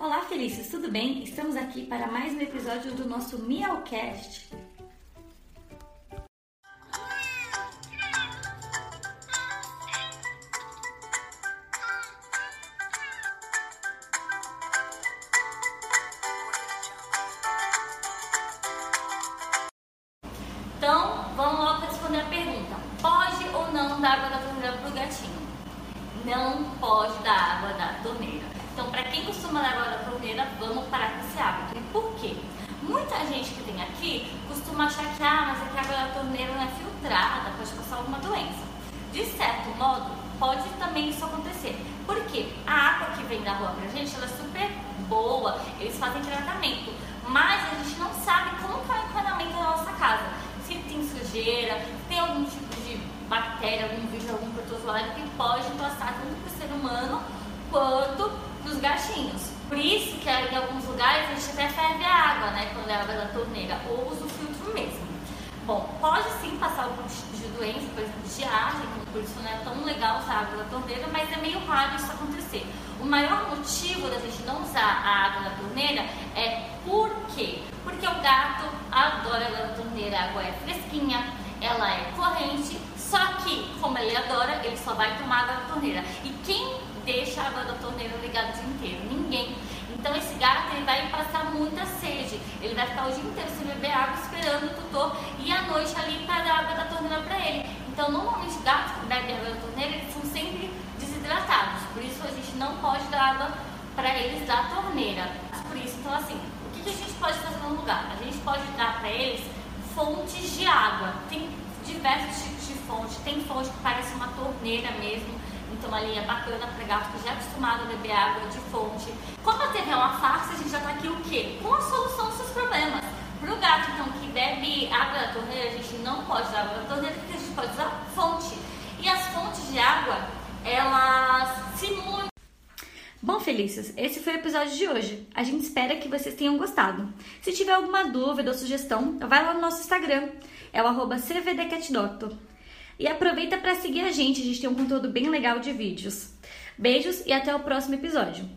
Olá, felizes, tudo bem? Estamos aqui para mais um episódio do nosso Miaucast. Então, vamos logo responder a pergunta: pode ou não dar água da torneira para o gatinho? Não pode dar água para quem costuma dar água da torneira, vamos parar com esse hábito. E por quê? Muita gente que tem aqui costuma achar que, ah, mas é que a água da torneira não é filtrada, pode passar alguma doença. De certo modo, pode também isso acontecer. Porque a água que vem da rua pra gente, ela é super boa, eles fazem tratamento, mas a gente não sabe como que é o encanamento da nossa casa. Se tem sujeira, se tem algum tipo de bactéria, algum vírus, algum protozoário que pode passar tanto para o ser humano quanto para os gatinhos. Por isso que em alguns lugares a gente até ferve a água, né, quando água da torneira, ou usa o filtro mesmo. Bom, pode sim passar algum tipo de doença, por exemplo, de estiagem, por isso não é tão legal usar água da torneira, mas é meio raro isso acontecer. O maior motivo da gente não usar a água da torneira é por quê? Porque o gato adora a água da torneira, a água é fresquinha, ela é corrente, só que, como ele adora, ele só vai tomar água da torneira. E quem deixa a água da torneira ligada o dia inteiro? Ninguém. Então esse gato ele vai passar muita sede. Ele vai ficar o dia inteiro sem beber água, esperando o tutor e à noite ali para dar água da torneira para ele. Então normalmente gatos que bebem água da torneira eles são sempre desidratados. Por isso a gente não pode dar água para eles da torneira. Por isso, então assim, o que, que a gente pode fazer no lugar? A gente pode dar para eles fontes de água. Tem diversos tipos de fonte. Tem fonte que parece uma torneira mesmo então uma linha bacana para gato que já é acostumado a beber água de fonte. Como a TV é uma farsa, a gente já está aqui o quê? Com a solução dos seus problemas. Para o gato, então, que bebe água da torneira, a gente não pode usar água da torneira, porque a gente pode usar fonte. E as fontes de água, elas simulam Bom, Felícios, esse foi o episódio de hoje. A gente espera que vocês tenham gostado. Se tiver alguma dúvida ou sugestão, vai lá no nosso Instagram, é o arroba CVDCatDoctor. E aproveita para seguir a gente, a gente tem um conteúdo bem legal de vídeos. Beijos e até o próximo episódio.